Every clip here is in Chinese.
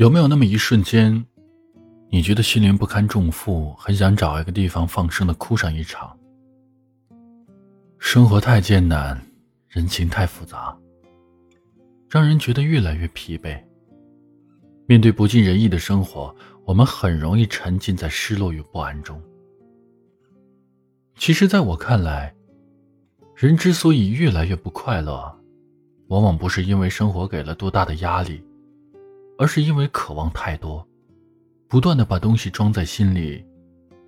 有没有那么一瞬间，你觉得心灵不堪重负，很想找一个地方放声的哭上一场？生活太艰难，人情太复杂，让人觉得越来越疲惫。面对不尽人意的生活，我们很容易沉浸在失落与不安中。其实，在我看来，人之所以越来越不快乐，往往不是因为生活给了多大的压力。而是因为渴望太多，不断的把东西装在心里，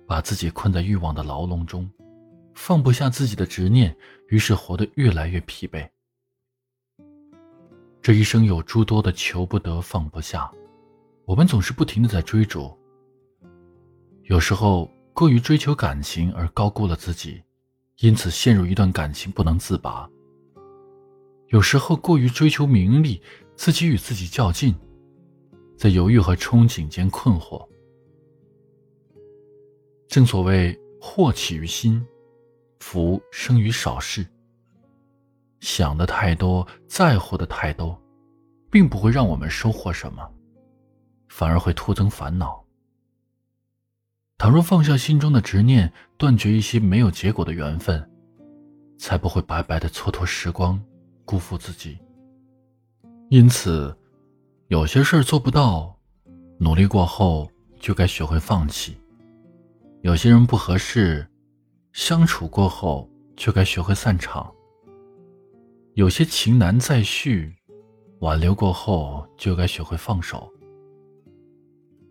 把自己困在欲望的牢笼中，放不下自己的执念，于是活得越来越疲惫。这一生有诸多的求不得、放不下，我们总是不停的在追逐。有时候过于追求感情而高估了自己，因此陷入一段感情不能自拔；有时候过于追求名利，自己与自己较劲。在犹豫和憧憬间困惑。正所谓祸起于心，福生于少事。想的太多，在乎的太多，并不会让我们收获什么，反而会徒增烦恼。倘若放下心中的执念，断绝一些没有结果的缘分，才不会白白的蹉跎时光，辜负自己。因此。有些事做不到，努力过后就该学会放弃；有些人不合适，相处过后就该学会散场；有些情难再续，挽留过后就该学会放手。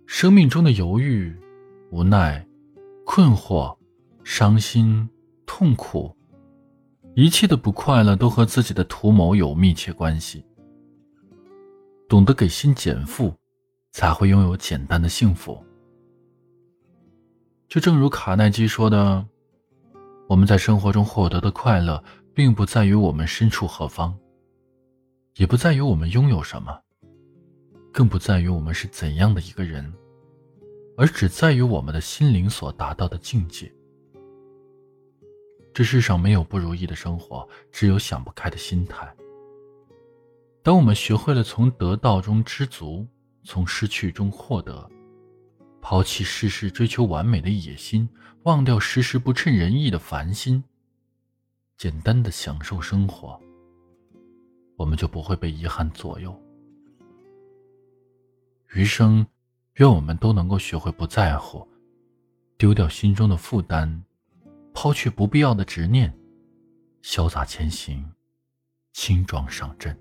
生命中的犹豫、无奈、困惑、伤心、痛苦，一切的不快乐都和自己的图谋有密切关系。懂得给心减负，才会拥有简单的幸福。就正如卡耐基说的：“我们在生活中获得的快乐，并不在于我们身处何方，也不在于我们拥有什么，更不在于我们是怎样的一个人，而只在于我们的心灵所达到的境界。这世上没有不如意的生活，只有想不开的心态。”当我们学会了从得到中知足，从失去中获得，抛弃事事追求完美的野心，忘掉时时不称人意的烦心，简单的享受生活，我们就不会被遗憾左右。余生，愿我们都能够学会不在乎，丢掉心中的负担，抛去不必要的执念，潇洒前行，轻装上阵。